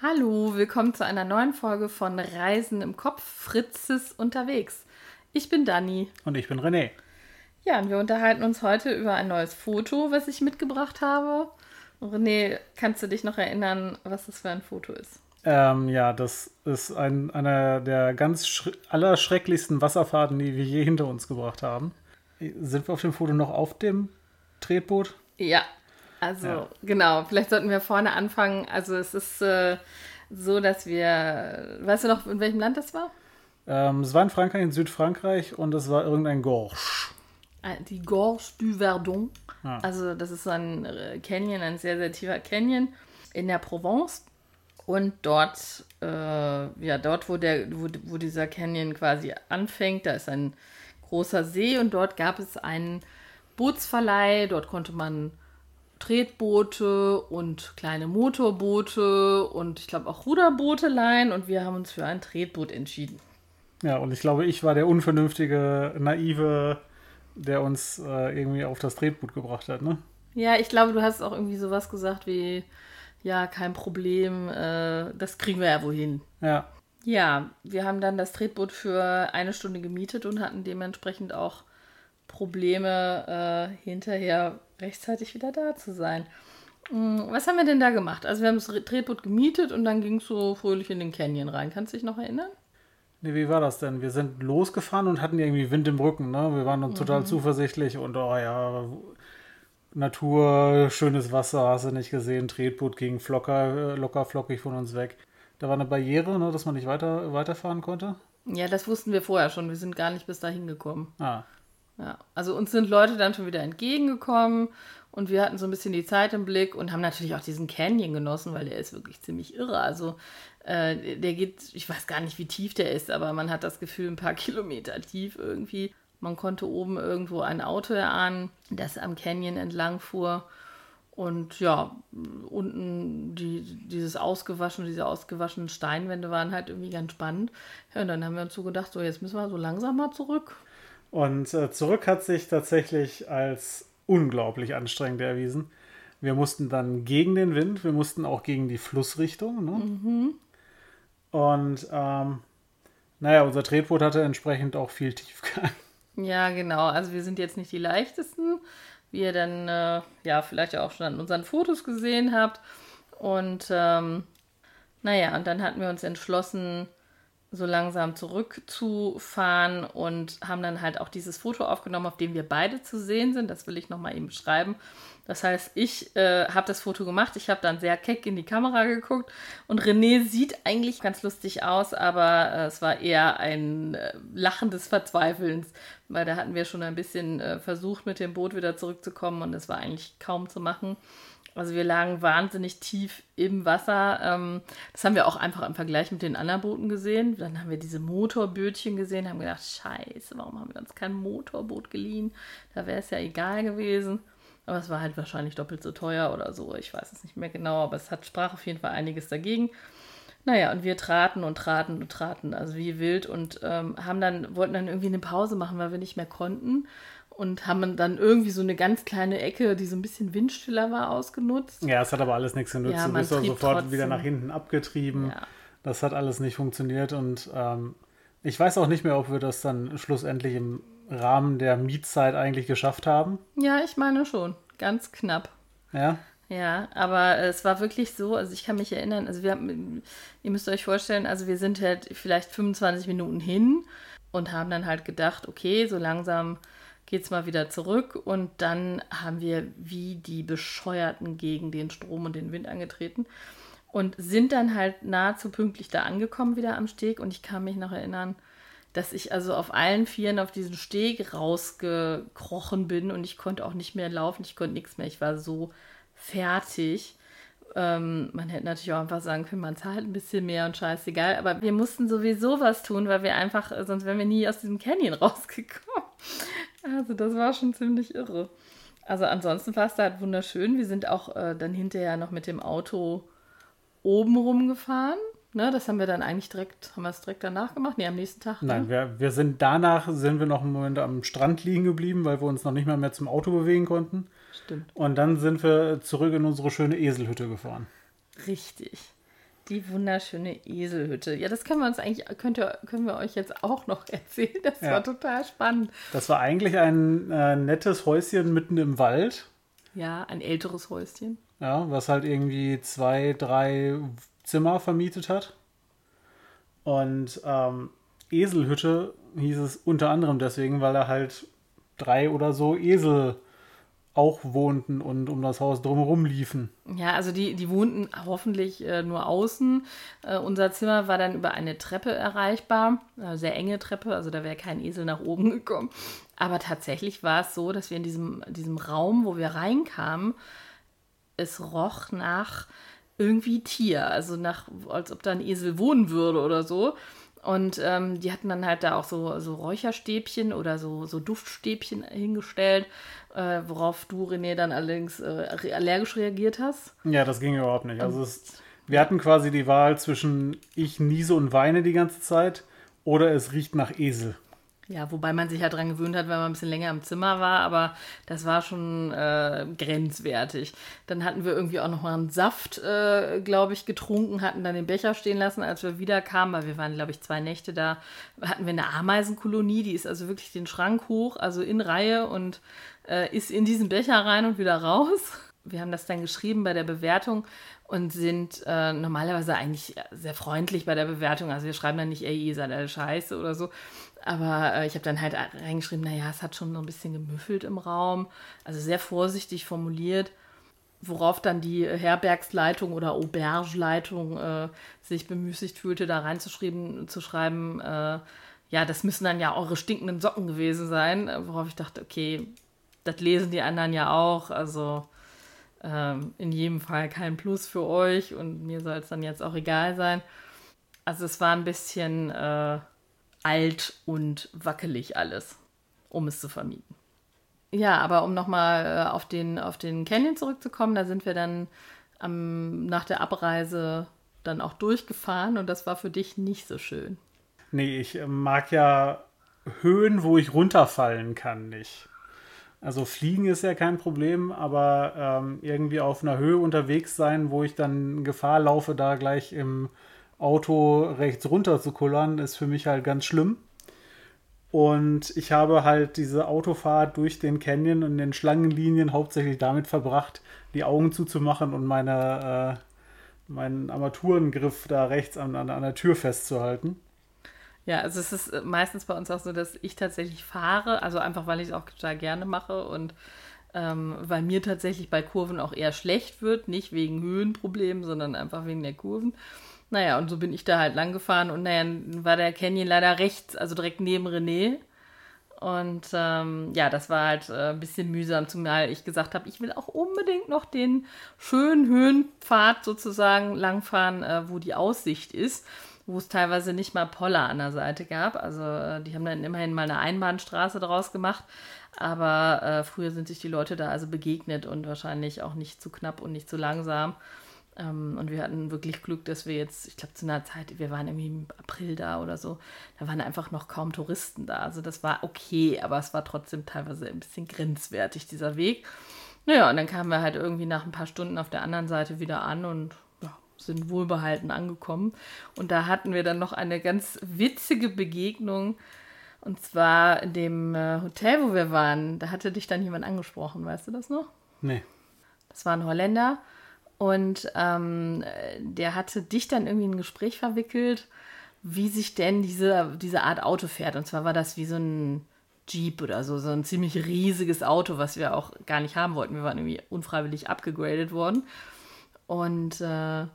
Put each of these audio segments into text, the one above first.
Hallo, willkommen zu einer neuen Folge von Reisen im Kopf, Fritzes unterwegs. Ich bin Dani. Und ich bin René. Ja, und wir unterhalten uns heute über ein neues Foto, was ich mitgebracht habe. René, kannst du dich noch erinnern, was das für ein Foto ist? Ähm, ja, das ist ein, einer der ganz sch allerschrecklichsten Wasserfahrten, die wir je hinter uns gebracht haben. Sind wir auf dem Foto noch auf dem Tretboot? Ja, also ja. genau. Vielleicht sollten wir vorne anfangen. Also es ist äh, so, dass wir, weißt du noch, in welchem Land das war? Ähm, es war in Frankreich, in Südfrankreich und es war irgendein Gorge. Ah, die Gorge du Verdon. Ja. Also das ist so ein äh, Canyon, ein sehr, sehr tiefer Canyon in der Provence. Und dort, äh, ja, dort, wo, der, wo, wo dieser Canyon quasi anfängt, da ist ein großer See und dort gab es einen Bootsverleih. Dort konnte man Tretboote und kleine Motorboote und ich glaube auch Ruderboote leihen und wir haben uns für ein Tretboot entschieden. Ja, und ich glaube, ich war der unvernünftige, naive, der uns äh, irgendwie auf das Tretboot gebracht hat, ne? Ja, ich glaube, du hast auch irgendwie sowas gesagt wie, ja, kein Problem, äh, das kriegen wir ja wohin. Ja. Ja, wir haben dann das Tretboot für eine Stunde gemietet und hatten dementsprechend auch Probleme, äh, hinterher rechtzeitig wieder da zu sein. Hm, was haben wir denn da gemacht? Also wir haben das Tretboot gemietet und dann ging es so fröhlich in den Canyon rein. Kannst du dich noch erinnern? Nee, wie war das denn? Wir sind losgefahren und hatten irgendwie Wind im Rücken, ne? Wir waren mhm. total zuversichtlich und oh ja, Natur, schönes Wasser, hast du nicht gesehen, Tretboot ging flocker, locker flockig von uns weg. Da war eine Barriere, ne, dass man nicht weiter, weiterfahren konnte. Ja, das wussten wir vorher schon. Wir sind gar nicht bis dahin gekommen. Ah. Ja, also uns sind Leute dann schon wieder entgegengekommen und wir hatten so ein bisschen die Zeit im Blick und haben natürlich auch diesen Canyon genossen, weil der ist wirklich ziemlich irre. Also äh, der geht, ich weiß gar nicht, wie tief der ist, aber man hat das Gefühl, ein paar Kilometer tief irgendwie. Man konnte oben irgendwo ein Auto erahnen, das am Canyon entlang fuhr. Und ja, unten die, dieses ausgewaschene, diese ausgewaschenen Steinwände waren halt irgendwie ganz spannend. Ja, und dann haben wir uns so gedacht, so jetzt müssen wir so langsam mal zurück. Und äh, zurück hat sich tatsächlich als unglaublich anstrengend erwiesen. Wir mussten dann gegen den Wind, wir mussten auch gegen die Flussrichtung. Ne? Mhm. Und ähm, naja, unser Tretboot hatte entsprechend auch viel Tiefgang. Ja, genau. Also wir sind jetzt nicht die leichtesten, wie ihr dann äh, ja vielleicht auch schon an unseren Fotos gesehen habt. Und ähm, naja, und dann hatten wir uns entschlossen, so langsam zurückzufahren und haben dann halt auch dieses Foto aufgenommen, auf dem wir beide zu sehen sind. Das will ich nochmal eben beschreiben. Das heißt, ich äh, habe das Foto gemacht, ich habe dann sehr keck in die Kamera geguckt und René sieht eigentlich ganz lustig aus, aber äh, es war eher ein äh, Lachen des Verzweifelns, weil da hatten wir schon ein bisschen äh, versucht, mit dem Boot wieder zurückzukommen und es war eigentlich kaum zu machen. Also wir lagen wahnsinnig tief im Wasser. Ähm, das haben wir auch einfach im Vergleich mit den anderen Booten gesehen. Dann haben wir diese Motorbötchen gesehen, haben gedacht, scheiße, warum haben wir uns kein Motorboot geliehen? Da wäre es ja egal gewesen. Aber es war halt wahrscheinlich doppelt so teuer oder so. Ich weiß es nicht mehr genau, aber es hat, sprach auf jeden Fall einiges dagegen. Naja, und wir traten und traten und traten, also wie wild und ähm, haben dann, wollten dann irgendwie eine Pause machen, weil wir nicht mehr konnten und haben dann irgendwie so eine ganz kleine Ecke, die so ein bisschen windstiller war, ausgenutzt. Ja, es hat aber alles nichts genutzt. Ja, du bist sofort trotzdem. wieder nach hinten abgetrieben. Ja. Das hat alles nicht funktioniert und ähm, ich weiß auch nicht mehr, ob wir das dann schlussendlich im Rahmen der Mietzeit eigentlich geschafft haben. Ja, ich meine schon. Ganz knapp. Ja. Ja, aber es war wirklich so, also ich kann mich erinnern, also wir haben, ihr müsst euch vorstellen, also wir sind halt vielleicht 25 Minuten hin und haben dann halt gedacht, okay, so langsam geht es mal wieder zurück und dann haben wir wie die Bescheuerten gegen den Strom und den Wind angetreten und sind dann halt nahezu pünktlich da angekommen wieder am Steg und ich kann mich noch erinnern, dass ich also auf allen Vieren auf diesen Steg rausgekrochen bin und ich konnte auch nicht mehr laufen, ich konnte nichts mehr, ich war so fertig. Ähm, man hätte natürlich auch einfach sagen können, man zahlt ein bisschen mehr und scheißegal, aber wir mussten sowieso was tun, weil wir einfach, sonst wären wir nie aus diesem Canyon rausgekommen. Also das war schon ziemlich irre. Also ansonsten war es da halt wunderschön. Wir sind auch äh, dann hinterher noch mit dem Auto oben rumgefahren. Ne, das haben wir dann eigentlich direkt, haben wir es direkt danach gemacht? Nee, am nächsten Tag. Nein, ne? wir, wir sind danach, sind wir noch einen Moment am Strand liegen geblieben, weil wir uns noch nicht mal mehr zum Auto bewegen konnten. Stimmt. Und dann sind wir zurück in unsere schöne Eselhütte gefahren. Richtig. Die wunderschöne Eselhütte. Ja, das können wir uns eigentlich, könnt ihr, können wir euch jetzt auch noch erzählen. Das ja. war total spannend. Das war eigentlich ein äh, nettes Häuschen mitten im Wald. Ja, ein älteres Häuschen. Ja, was halt irgendwie zwei, drei Zimmer vermietet hat. Und ähm, Eselhütte hieß es unter anderem deswegen, weil er halt drei oder so Esel auch wohnten und um das Haus drumherum liefen. Ja, also die, die wohnten hoffentlich äh, nur außen. Äh, unser Zimmer war dann über eine Treppe erreichbar, eine sehr enge Treppe, also da wäre kein Esel nach oben gekommen. Aber tatsächlich war es so, dass wir in diesem, diesem Raum, wo wir reinkamen, es roch nach irgendwie Tier, also nach, als ob da ein Esel wohnen würde oder so. Und ähm, die hatten dann halt da auch so, so Räucherstäbchen oder so, so Duftstäbchen hingestellt, äh, worauf du, René, dann allerdings äh, allergisch reagiert hast. Ja, das ging überhaupt nicht. Also es, wir hatten quasi die Wahl zwischen ich niese und weine die ganze Zeit oder es riecht nach Esel. Ja, wobei man sich ja dran gewöhnt hat, wenn man ein bisschen länger im Zimmer war, aber das war schon äh, grenzwertig. Dann hatten wir irgendwie auch noch mal einen Saft, äh, glaube ich, getrunken, hatten dann den Becher stehen lassen, als wir wieder kamen, weil wir waren, glaube ich, zwei Nächte da, hatten wir eine Ameisenkolonie, die ist also wirklich den Schrank hoch, also in Reihe und äh, ist in diesen Becher rein und wieder raus. Wir haben das dann geschrieben bei der Bewertung und sind äh, normalerweise eigentlich sehr freundlich bei der Bewertung. Also wir schreiben dann nicht, ey, ihr seid alle scheiße oder so. Aber äh, ich habe dann halt reingeschrieben, naja, es hat schon so ein bisschen gemüffelt im Raum. Also sehr vorsichtig formuliert. Worauf dann die Herbergsleitung oder Aubergeleitung äh, sich bemüßigt fühlte, da reinzuschreiben, zu schreiben, äh, ja, das müssen dann ja eure stinkenden Socken gewesen sein. Worauf ich dachte, okay, das lesen die anderen ja auch. Also ähm, in jedem Fall kein Plus für euch und mir soll es dann jetzt auch egal sein. Also es war ein bisschen äh, alt und wackelig alles, um es zu vermieten. Ja, aber um nochmal äh, auf den, auf den Canyon zurückzukommen, da sind wir dann am, nach der Abreise dann auch durchgefahren und das war für dich nicht so schön. Nee, ich äh, mag ja Höhen, wo ich runterfallen kann, nicht. Also fliegen ist ja kein Problem, aber ähm, irgendwie auf einer Höhe unterwegs sein, wo ich dann Gefahr laufe, da gleich im Auto rechts runter zu kullern, ist für mich halt ganz schlimm. Und ich habe halt diese Autofahrt durch den Canyon und den Schlangenlinien hauptsächlich damit verbracht, die Augen zuzumachen und meine, äh, meinen Armaturengriff da rechts an, an, an der Tür festzuhalten. Ja, also es ist meistens bei uns auch so, dass ich tatsächlich fahre, also einfach weil ich es auch total gerne mache und ähm, weil mir tatsächlich bei Kurven auch eher schlecht wird, nicht wegen Höhenproblemen, sondern einfach wegen der Kurven. Naja, und so bin ich da halt lang gefahren und naja, war der Canyon leider rechts, also direkt neben René. Und ähm, ja, das war halt äh, ein bisschen mühsam, zumal ich gesagt habe, ich will auch unbedingt noch den schönen Höhenpfad sozusagen langfahren, äh, wo die Aussicht ist, wo es teilweise nicht mal Poller an der Seite gab. Also äh, die haben dann immerhin mal eine Einbahnstraße daraus gemacht. Aber äh, früher sind sich die Leute da also begegnet und wahrscheinlich auch nicht zu knapp und nicht zu langsam. Ähm, und wir hatten wirklich Glück, dass wir jetzt, ich glaube, zu einer Zeit, wir waren irgendwie im April da oder so, da waren einfach noch kaum Touristen da. Also das war okay, aber es war trotzdem teilweise ein bisschen grenzwertig, dieser Weg. Naja, und dann kamen wir halt irgendwie nach ein paar Stunden auf der anderen Seite wieder an und ja, sind wohlbehalten angekommen. Und da hatten wir dann noch eine ganz witzige Begegnung. Und zwar in dem äh, Hotel, wo wir waren. Da hatte dich dann jemand angesprochen, weißt du das noch? Nee. Das war ein Holländer. Und ähm, der hatte dich dann irgendwie in ein Gespräch verwickelt, wie sich denn diese, diese Art Auto fährt. Und zwar war das wie so ein Jeep oder so, so ein ziemlich riesiges Auto, was wir auch gar nicht haben wollten. Wir waren irgendwie unfreiwillig abgegradet worden. Und äh,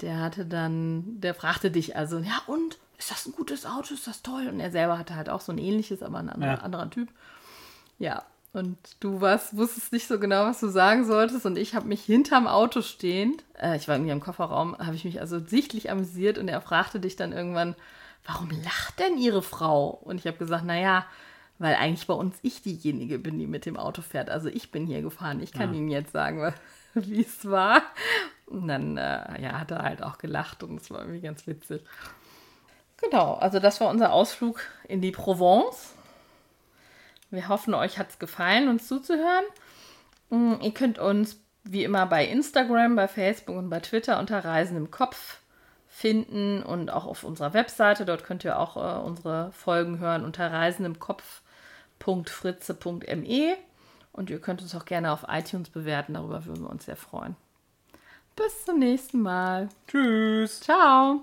der hatte dann, der fragte dich also, ja und, ist das ein gutes Auto, ist das toll? Und er selber hatte halt auch so ein ähnliches, aber ein anderer, ja. anderer Typ. Ja, und du warst, wusstest nicht so genau, was du sagen solltest. Und ich habe mich hinterm Auto stehend, äh, ich war irgendwie im Kofferraum, habe ich mich also sichtlich amüsiert und er fragte dich dann irgendwann, warum lacht denn ihre Frau? Und ich habe gesagt, naja, weil eigentlich bei uns ich diejenige bin, die mit dem Auto fährt. Also ich bin hier gefahren. Ich kann ja. ihm jetzt sagen, wie es war. Und dann äh, ja, hat er halt auch gelacht und es war irgendwie ganz witzig. Genau, also das war unser Ausflug in die Provence. Wir hoffen, euch hat es gefallen, uns zuzuhören. Mm, ihr könnt uns wie immer bei Instagram, bei Facebook und bei Twitter unter Reisen im Kopf finden und auch auf unserer Webseite. Dort könnt ihr auch äh, unsere Folgen hören unter reisenimkopf.fritze.me und ihr könnt uns auch gerne auf iTunes bewerten. Darüber würden wir uns sehr freuen. Bis zum nächsten Mal. Tschüss. Ciao.